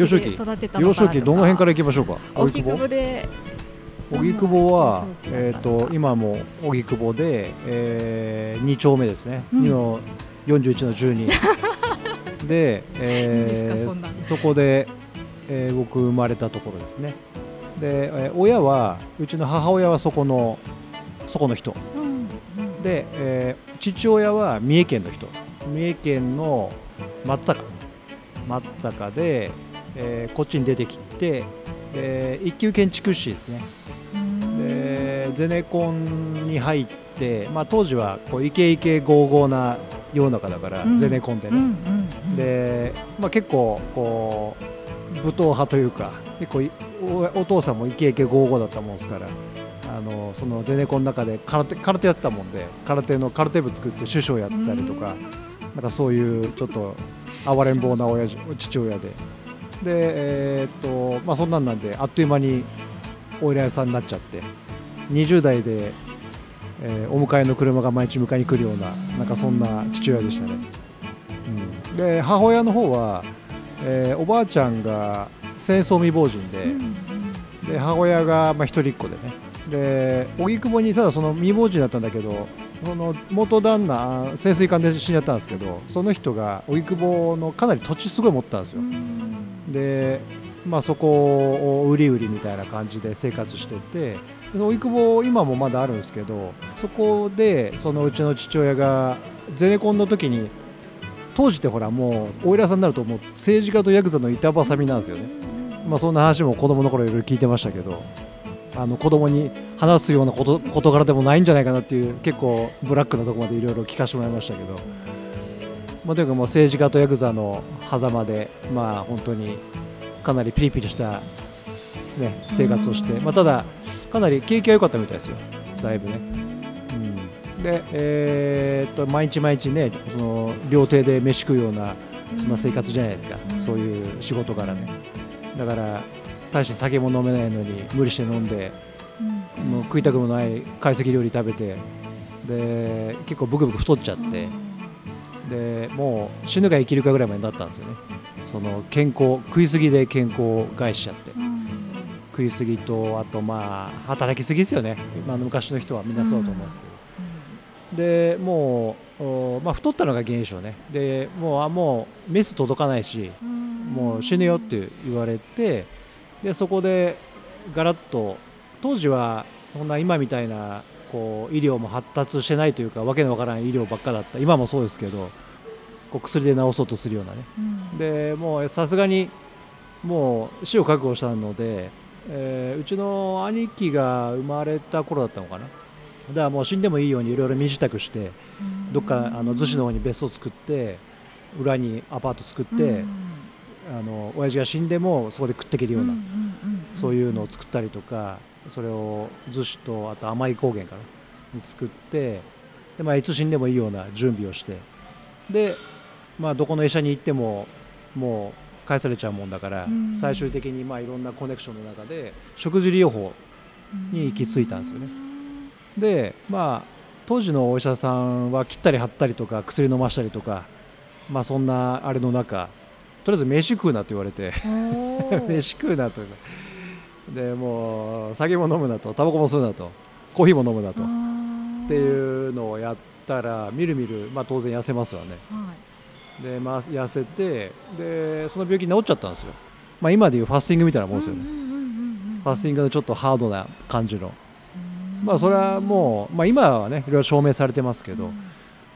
幼少期育てたの幼少期どの辺から行きましょうか？荻窪？で。荻窪はえっ、少期だったのか。と今も荻窪で、えー、2丁目ですね、うん。2の41の12 で,、えーそこで、えー僕生まれたところですね。で、えー親はうちの母親はそこのそこの人。うんうん。で、えー父親は三重県の人。三重県の松坂。松坂で、えーこっちに出てきてで一級建築士ですね。でゼネコンに入って、まあ、当時はこうイケイケゴーゴーな世の中だから、うん。ゼネコンでね、うんうんうんで、まあ、結構こう武闘派というか結構いおお父さんもイケイケゴーゴーだったもんですからあのそのゼネコンの中で空手空手やってたもんで空手の空手部作って首相やったりとかなんかそういうちょっと暴れん坊な親父父親でで、えーっとまあ、そんなんなんであっという間にお偉いさんになっちゃって20代で、えーお迎えの車が毎日迎えに来るようななんかそんな父親でしたね。うん、で母親の方は、えーおばあちゃんが戦争未亡人で,、うんうんで母親がまあ一人っ子でねで荻窪にただその未亡人だったんだけどその元旦那あ潜水艦で死んじゃったんですけどその人が荻窪のかなり土地すごい持ってたんですよ。で、まあ、そこを売り売りみたいな感じで生活してて荻窪今もまだあるんですけどそこでそのうちの父親がゼネコンの時に当時ってほらもうお偉さんになるともう政治家とヤクザの板挟みなんですよね、まあ、そんな話も子供の頃いろいろ聞いてましたけどあの子供に話すようなこと事柄でもないんじゃないかなっていう結構ブラックなところまでいろいろ聞かせてもらいましたけど、まあ、とにかくもう政治家とヤクザの狭間でまあ本当にかなりピリピリした、ね、生活をして、まあ、ただかなり景気が良かったみたいですよ。だいぶね。うん、で、えーっと毎日毎日ねその料亭で飯食うようなそんな生活じゃないですか、うんそういう仕事からね。だから大して酒も飲めないのに無理して飲んでうん。もう食いたくもない懐石料理食べてで結構ブクブク太っちゃって、でもう死ぬか生きるかぐらいまでなったんですよね。その健康食いすぎで健康を害しちゃって。うん食いすぎとあとまあ働きすぎですよね、まあ、昔の人はみんなそうだと思うんですけど、でもう、おまあ、太ったのが原因でしょうね。でもうあもうメス届かないしうん。もう死ぬよって言われてでそこでガラッと当時はそんな今みたいなこう医療も発達してないというかわけのわからない医療ばっかだった。今もそうですけどこう薬で治そうとするようなね。うん。でもうさすがにもう死を覚悟したので、えーうちの兄貴が生まれた頃だったのかな。だからもう死んでもいいようにいろいろ身支度してどっかあの逗子の方に別荘作って裏にアパート作って、あの親父が死んでもそこで食っていけるような、そういうのを作ったりとかそれを逗子とあと甘い高原かなに作ってで、まあ、いつ死んでもいいような準備をしてで、まあ、どこの医者に行ってももう返されちゃうもんだから、うん。最終的にまあいろんなコネクションの中で食事療法に行き着いたんですよね。でまあ当時のお医者さんは切ったり貼ったりとか薬飲ましたりとか、まあ、そんなあれの中とりあえず飯食うなって言われて。飯食うなとでもう酒も飲むなとタバコも吸うなとコーヒーも飲むなとってういうのをやったらみるみる、まあ、当然痩せますわね。はい。で、まあ、痩せてでその病気治っちゃったんですよ、まあ、今でいうファスティングみたいなもんですよね、ファスティングのちょっとハードな感じの。まあそれはもう、まあ、今はねいろいろ証明されてますけど、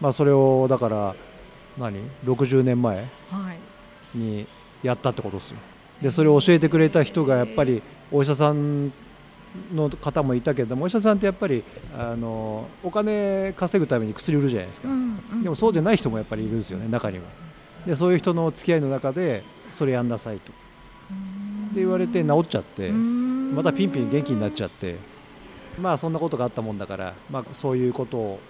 まあ、それをだから何？60年前はい。にやったってことですよでそれを教えてくれた人がやっぱりお医者さんの方もいたけどもお医者さんってやっぱりあのお金稼ぐために薬売るじゃないですか、でもそうじゃない人もやっぱりいるんですよね中には。でそういう人の付き合いの中でそれやんなさいと。で言われて治っちゃってまたピンピン元気になっちゃって。まあそんなことがあったもんだから、まあ、そういうことを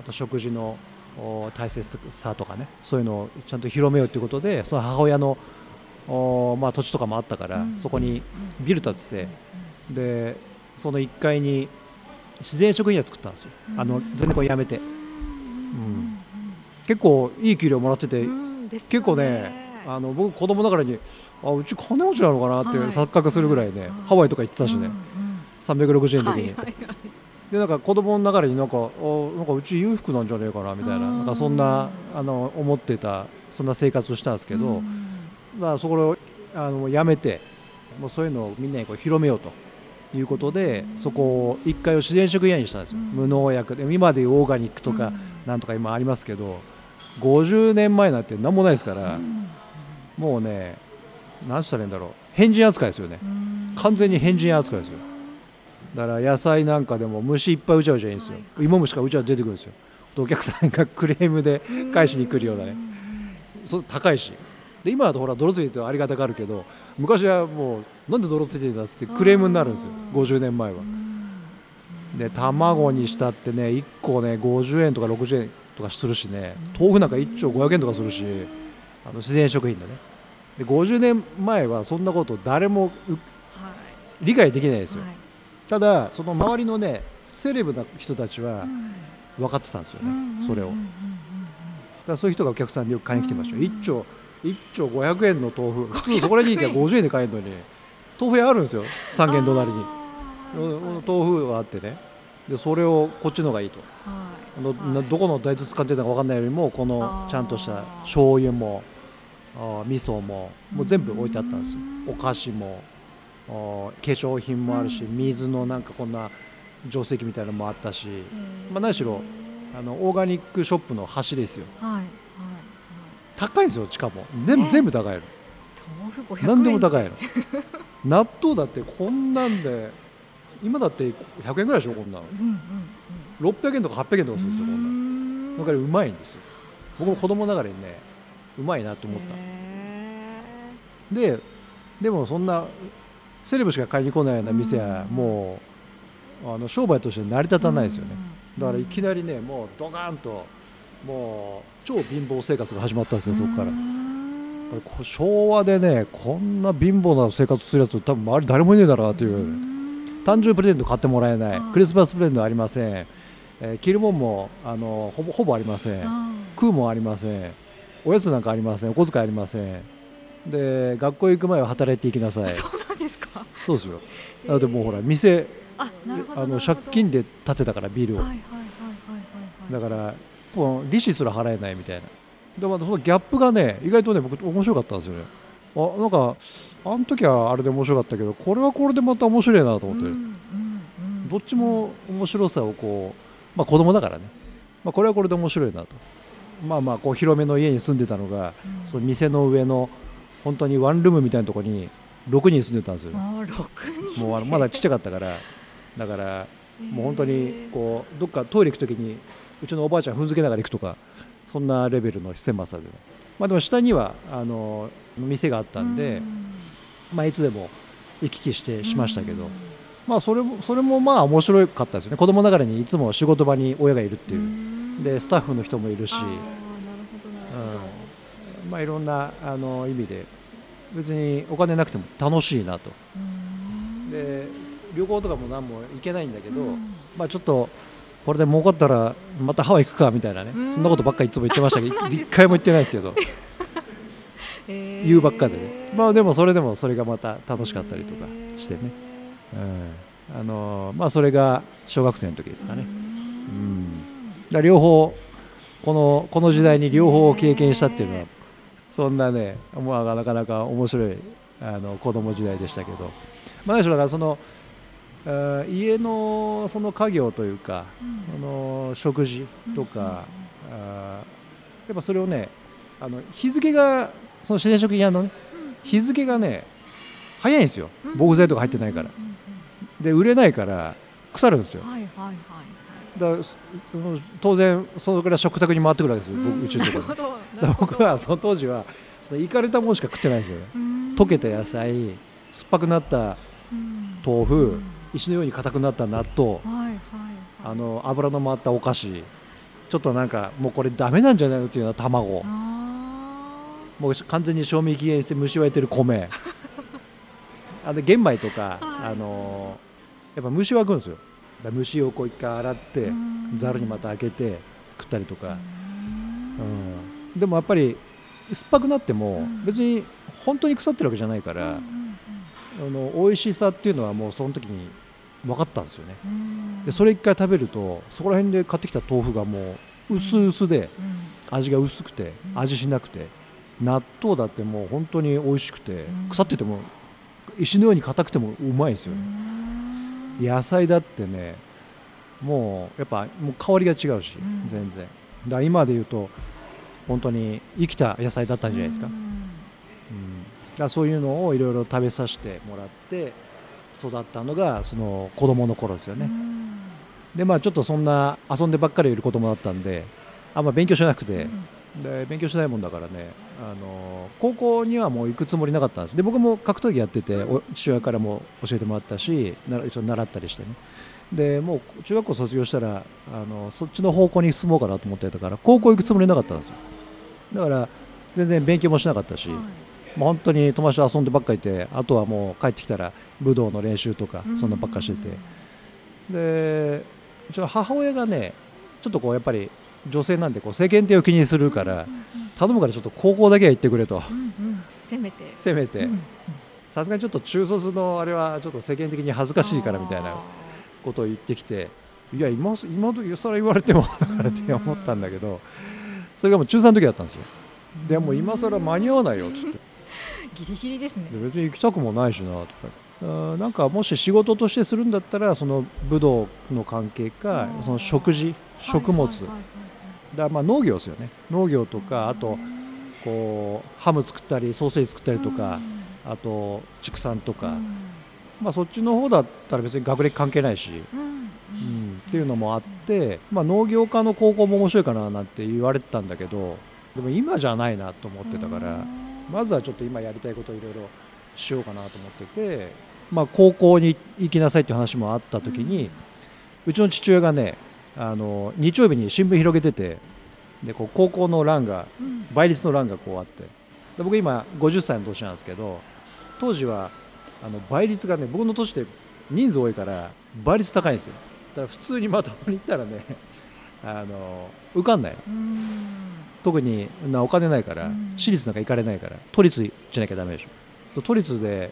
あと食事のお大切さとかねそういうのをちゃんと広めようということでその母親のお、まあ、土地とかもあったから、うん。そこにビル建ててでその1階に自然食品屋作ったんですよ。あの全然これ辞めて。結構いい給料もらってて、結構ねあの僕子供ながらにあうち金持ちなのかなってはい。錯覚するぐらいね、ハワイとか行ってたしね、うんうん。360円の時に、でなんか子供のながらになんかあなんかうち裕福なんじゃねえかなみたいなうんなんかそんなあの思ってたそんな生活をしたんですけど、うんまあ、そこをあのやめてもうそういうのをみんなにこう広めようということでそこを1階を自然食屋にしたんですよ、うん。無農薬で今でいうオーガニックとかうん。なんとか今ありますけど50年前なんて何もないですから、うん。もうね何したらいいんだろう。変人扱いですよね。うん。完全に変人扱いですよ。だから野菜なんかでも虫いっぱいうちゃうじゃいいんですよ、はい。芋虫がうちゃ出てくるんですよ。お客さんがクレームで返しに来るようなね。そ高いしで今だとほら泥ついててありがたがるけど昔はもうなんで泥ついてんだっつってクレームになるんですよ。50年前は。で卵にしたってね1個ね50円とか60円とかするしね豆腐なんか1丁500円とかするしあの自然食品だね。で50年前はそんなこと誰もうはい。理解できないですよ。はい。ただその周りのねセレブな人たちはうん。分かってたんですようんねそれを。だそういう人がお客さんによく買いに来てましたよ。うん。1丁1丁500円の豆腐。普通そこらに行けば50円で買えるのに。豆腐屋あるんですよ。3軒隣に。豆腐があってね。でそれをこっちのがいいと。はい。どこの大豆使ってたか分かんないよりもこのちゃんとした醤油もあー味噌ももう全部置いてあったんですよ。うん。お菓子も化粧品もあるしうん。水のなんかこんな定石みたいなのもあったし。まあ何しろあのオーガニックショップの端ですよ。はい高いんですよしかも。全部ね。全部高いの。豆腐500円。何でも高いの。納豆だってこんなんで今だって100円ぐらいでしょこんなの。うんうん600円とか800円とかするんですよこんなの。うん。だからうまいんですよ。僕も子供ながらにねうまいなと思ったへででもそんなセレブしか買いに来ないような店はうんもうあの商売として成り立ーたないですよね。うん。だからいきなりねもうドカーンともう超貧乏生活が始まったんですよそこから。昭和でねこんな貧乏な生活するやつ多分周り誰もいねえだろうなという。うん。誕生日プレゼント買ってもらえない。はいクリスマスプレゼントありません、えー着るもんもあのほぼほぼありません。あ食うもんありません。おやつなんかありません。お小遣いありません。で学校行く前は働いていきなさい。ーそうなんですか。そうですよ。だってもうほら店あの借金で建てたからビルを。だからもう利子すら払えないみたいな。でまたそのギャップがね意外とね僕面白かったんですよね。あなんかあの時はあれで面白かったけどこれはこれでまた面白いなと思って、どっちも面白さをこうまあ子供だからね、まあ、これはこれで面白いなと。まあまあこう広めの家に住んでたのがうん。その店の上の本当にワンルームみたいなところに6人住んでたんですよもうあのまだちっちゃかったから。だからもう本当にこうどっかトイレ行くときにうちのおばあちゃん踏んづけながら行くとかそんなレベルの狭さで、まあ、でも下にはあの店があったんで、まあ、いつでも行き来してしましたけど、まあ、それもそれもまあ面白かったですよね。子供ながらにいつも仕事場に親がいるっていう、でスタッフの人もいるしまあ、いろんなあの意味で別にお金なくても楽しいなと。うん。で旅行とかも何も行けないんだけど、うん。まあ、ちょっとこれで儲かったらまたハワイ行くかみたいなね。うん。そんなことばっかりいつも言ってましたけど一回も言ってないですけど。へー言うばっかで。ねまあでもそれでもそれがまた楽しかったりとかしてね、うん。あのまあ、それが小学生の時ですかね、うん、両方このこの時代に両方を経験したっていうのはそんなね、まあ、なかなか面白いあの子供時代でしたけど、まあ、何しろだからその家のその家業というか、うん。あの食事とか、あーやっぱそれをねあの日付がその自然食品屋のね日付がね早いんですよ。うん。防腐剤とか入ってないから。うんうんで売れないから腐るんですよ。うんはいはいはい。だ当然そのくらい食卓に回ってくるわけですよ、僕うちのところに。なるほどだから僕はその当時はそのいかれたものしか食ってないんですよ。ね溶けた野菜酸っぱくなった豆腐、石のように硬くなった納豆。はいはいはい。あの油の回ったお菓子。ちょっとなんかもうこれダメなんじゃないのっていうような卵。あもう完全に賞味期限して蒸し沸いてる米。あで玄米とか、はい。あのやっぱ蒸し沸くんですよ。だから蒸しをこう一回洗ってーざるにまた開けて食ったりとか、うん。うん。でもやっぱり酸っぱくなってもうん。別に本当に腐ってるわけじゃないから、あの美味しさっていうのはもうその時に分かったんですよね。でそれれ一回食べるとそこら辺で買ってきた豆腐がもう薄々で味が薄くてうん。味しなくて納豆だってもう本当に美味しくてうん。腐ってても石のように硬くてもうまいんですよね。で野菜だってねもうやっぱもう香りが違うしうん。全然。だ今で言うと本当に生きた野菜だったんじゃないですか、うん、だそういうのをいろいろ食べさせてもらって育ったのがその子供の頃ですよね、でまあちょっとそんな遊んでばっかりいる子供だったんであんま勉強しなくて、で勉強しないもんだからねあの高校にはもう行くつもりなかったんです。で僕も格闘技やっててお父親からも教えてもらったしな一応習ったりしてね。でもう中学校卒業したらあのそっちの方向に進もうかなと思ってたから高校行くつもりなかったんですよ。だから全然勉強もしなかったし、もう本当に友達と遊んでばっかりいてあとはもう帰ってきたら武道の練習とかそんなばっかしてて、でうちの母親がねちょっとこうやっぱり女性なんでこう世間体を気にするから頼むからちょっと高校だけは行ってくれと。せめて。せめて。うんさすがにちょっと中卒のあれはちょっと世間的に恥ずかしいからみたいなことを言ってきていや今今時さら言われてもとかって思ったんだけどそれがもう中3の時だったんですよ。でもう今更間に合わないよっつってギリギリですね。で別に行きたくもないしなとか。なんかもし仕事としてするんだったらその武道の関係かその食事食物、だまあ農業ですよね。農業とかあとこうハム作ったりソーセージ作ったりとかあと畜産とか、まあ、そっちの方だったら別に学歴関係ないし、うん、っていうのもあって、まあ、農業科の高校も面白いかななんて言われてたんだけどでも今じゃないなと思ってたからまずはちょっと今やりたいことをいろいろしようかなと思ってて、まあ、高校に行きなさいっていう話もあった時に、うちの父親がねあの日曜日に新聞広げててでこう高校の欄がうん。倍率の欄がこうあってで僕今50歳の年なんですけど当時はあの倍率がね僕の年って人数多いから倍率高いんですよ。だから普通にまともに行ったらねあの受かんない。うん特になお金ないからうん。私立なんか行かれないから都立じゃなきゃダメでしょ。都立で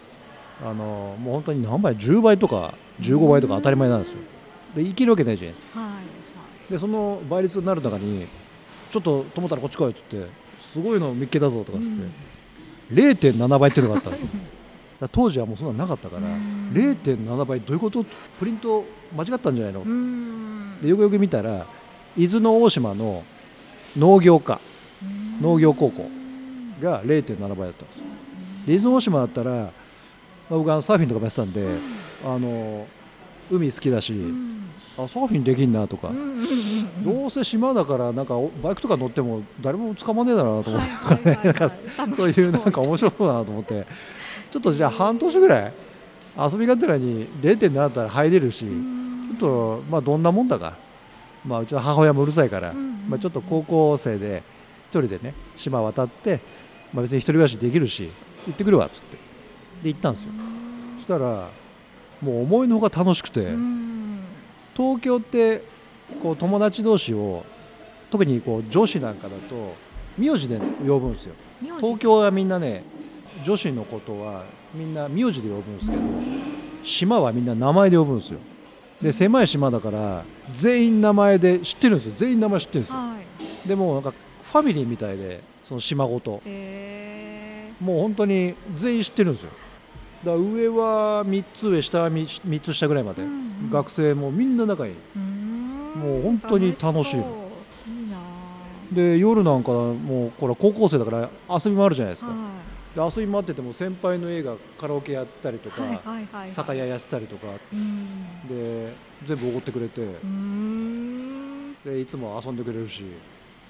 あのもう本当に何倍10倍とか15倍とか当たり前なんですよ。で生きるわけないじゃないですか。はいでその倍率になる中にちょっとと思ったらこっち来いって言ってすごいの見っけたぞとかっつって、0.7倍っていうのがあったんですよ。当時はもうそんなのなかったから、うん。0.7倍どういうこと？プリント間違ったんじゃないの、うん。でよくよく見たら伊豆の大島の農業科。うん。農業高校。が0.7倍だったんです。伊豆の大島だったら、まあ僕はサーフィンとかもやってたんで、あの海好きだし、うん。あサーフィンできんなとか、どうせ島だからなんかおバイクとか乗っても誰も捕まんねえだろうなと思って、そう。いうなんか面白そうだなと思って。ちょっとじゃあ半年ぐらい遊びがてらに0.7だったら入れるし、うん。ちょっとまあどんなもんだか、まあ、うちの母親もうるさいから、うんうんまあ、ちょっと高校生で一人でね島渡って、まあ、別に一人暮らしできるし行ってくるわっつって。で行ったんですよ。そしたらもう思いのほか楽しくて、うん。東京ってこう友達同士を特にこう女子なんかだと名字で呼ぶんですよ。東京はみんなね女子のことはみんな名字で呼ぶんですけど島はみんな名前で呼ぶんですよで狭い島だから全員名前で知ってるんですよ。全員名前知ってるんですよ。はい。でもなんかファミリーみたいでその島ごと。えもう本当に全員知ってるんですよ。だ上は3つ上下は 3, 3つ下ぐらいまで、ーうんうん。学生もみんな仲いい。うん。もう本当に楽しいで夜なんかもうこれ高校生だから遊びもあるじゃないですか、はで遊び回ってても先輩の映画カラオケやったりとか、酒屋やってたりとかうん。で全部おごってくれて、うん。でいつも遊んでくれるし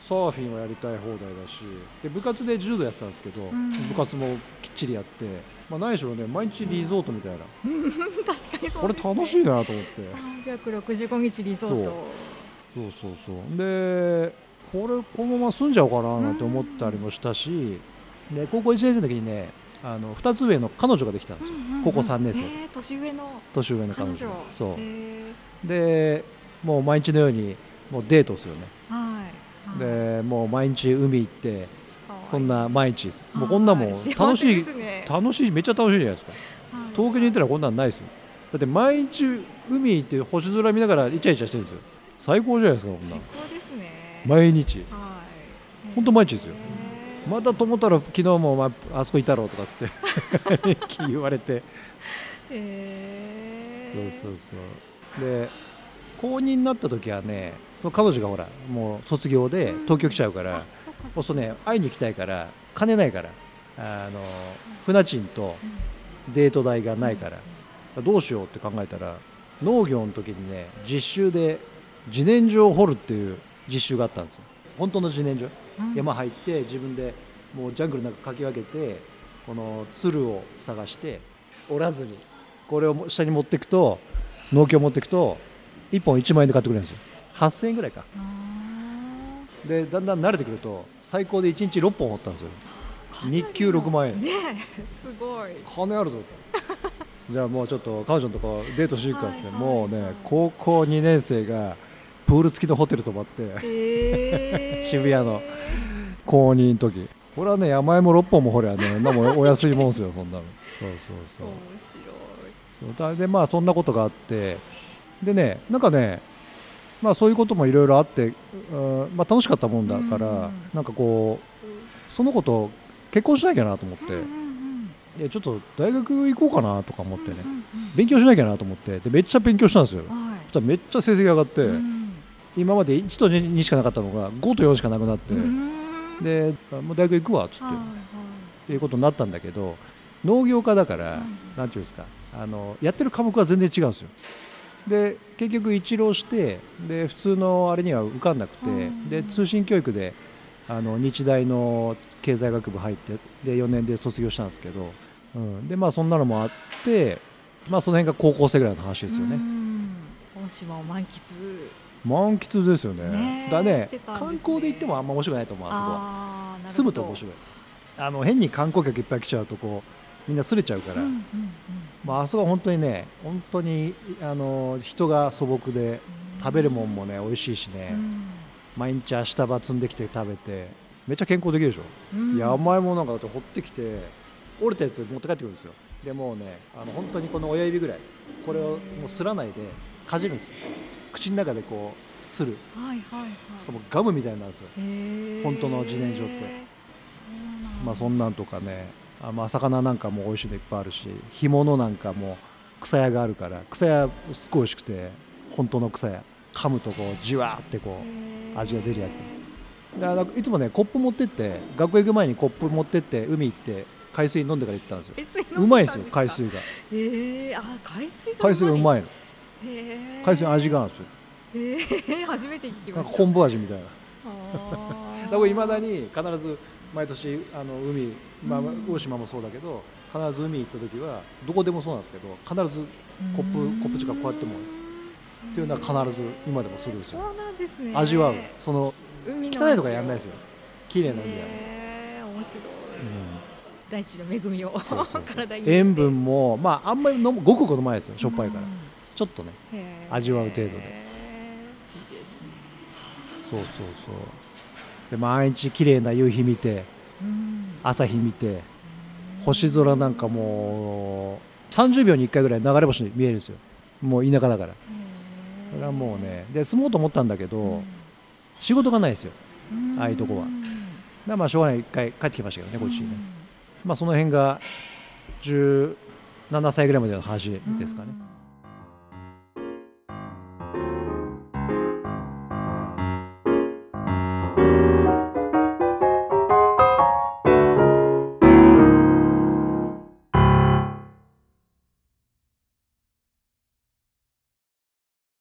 サーフィンはやりたい放題だしで部活で柔道やってたんですけど、ん。部活もきっちりやって、まあ、何しろね毎日リゾートみたいな、確かにそうね、これ楽しいなと思って。365日リゾート。そうそうそう。でこれこのまま住んじゃおうかななんて思ったりもしたし、で高校1年生の時にねあの2つ上の彼女ができたんですよ、うんうんうん高校3年生。えー、年上の。年上の彼彼女。女そう。えでもう毎日のようにもうデートですよね。ー、はい。はい。でもう毎日海行ってそんな毎日もうこんなもんはい楽しいね楽しいめっちゃ楽しいじゃないですか。はい。東京に行ったらこんなんないですよ。だって毎日海行って星空見ながらイチャイチャしてるんですよ。最高じゃないですかこんなん。最高ですね。毎日。はい。ほんと毎日ですよ。へーまたと思ったら昨日も、まあ、あそこいたろうとかって 言われて。へー。そうそうそう。で公認になった時はねその彼女がほらもう卒業でうん。東京来ちゃうから、あそっかそうね会いに行きたいから金ないからあの船賃とうん。デート代がないからどうしようって考えたら農業の時にね実習で自然薯を掘るっていう実習があったんですよ本当の自然薯うん。山入って自分でもうジャングルの中かき分けてこの鶴を探して折らずにこれを下に持っていくと農協持っていくと1本1万円で買ってくれるんですよ。8000円ぐらいか。あでだんだん慣れてくると最高で1日6本掘ったんですよ。ー日給6万円。ねえすごい。金あるぞと。じゃあもうちょっと彼女のとこデートしに行くかって、はいはいもうねはい高校2年生がプール付きのホテル泊まって。へー。渋谷の公認の時。これはね山芋6本も掘りゃねなもんお安いもんですよそんなの。そうそうそう。面白い。でまあそんなことがあって。でねなんかねまあそういうこともいろいろあって、うんまあ、楽しかったもんだから、うんなんかこうその子と結婚しなきゃなと思って、うんうんうんでちょっと大学行こうかなとか思ってね、うんうん勉強しなきゃなと思って。でめっちゃ勉強したんですよ。うんはい。そしたらめっちゃ成績上がって、うん今まで1と2しかなかったのが5と4しかなくなって、うん。であもう大学行くわっつって、はいっていうことになったんだけど農業科だから、うん。なんていうんですかあのやってる科目は全然違うんですよ。で結局一浪してで普通のあれには受かんなくて、うん。で通信教育であの日大の経済学部入ってで4年で卒業したんですけど、うん、でまあそんなのもあってまあその辺が高校生ぐらいの話ですよね、うん。大島を満喫満喫ですよね。だねね。観光で行ってもあんま面白くないと思うあそこ。は住むと面白い。あの変に観光客いっぱい来ちゃうとこうみんなすれちゃうから、うんうんうん。まああそこは本当にね本当にあの人が素朴で食べるもんもね美味しいしね、うん。毎日明日葉積んできて食べてめっちゃ健康できるでしょ、うん。いや甘いものなんかだって掘ってきて折れたやつ持って帰ってくるんですよ。でもうねあの本当にこの親指ぐらい。これをもうすらないでかじるんですよ口の中でこうする。はいはいはい。そのガムみたいになるんですよ。本当の自然薯って。そまあそんなんとかね。あまあ魚なんかも美味しいのいっぱいあるし干物なんかも草屋があるから草屋すっごい美味しくて本当の草屋。噛むとこうじわーってこう味が出るやつ。であのいつもねコップ持ってって学校行く前にコップ持ってって海行って海水飲んでから行ったんですよ。うまいですよか海水が。へえあ海水が海水がうまいいの海水の味があるんですよ。初めて聞きました。昆布味みたいな。だからいまだに必ず毎年あの海、まあ、うん。大島もそうだけど必ず海行った時はどこでもそうなんですけど必ずコップコップ近くこうやってもっていうのは必ず今でもするんですよ。そうなんですね。味わう。その汚いとかやんないですよ。綺麗な海だね、へー。面白い。うん。大地の恵みを。そうそうそう。体に塩分もまああんまり飲むごくごく飲まないですよしょっぱいから、うんちょっとね味わう程度で。いいですね。そうそうそう。で毎日綺麗な夕日見てうん。朝日見て星空なんかもう30秒に1回ぐらい流れ星見えるんですよ。もう田舎だから。それはもうねで住もうと思ったんだけど、仕事がないですよ。ああいうとこは。だからまあしょうがない一回帰ってきましたけどねこっちにね、まあその辺が17歳ぐらいまでの話ですかね、うん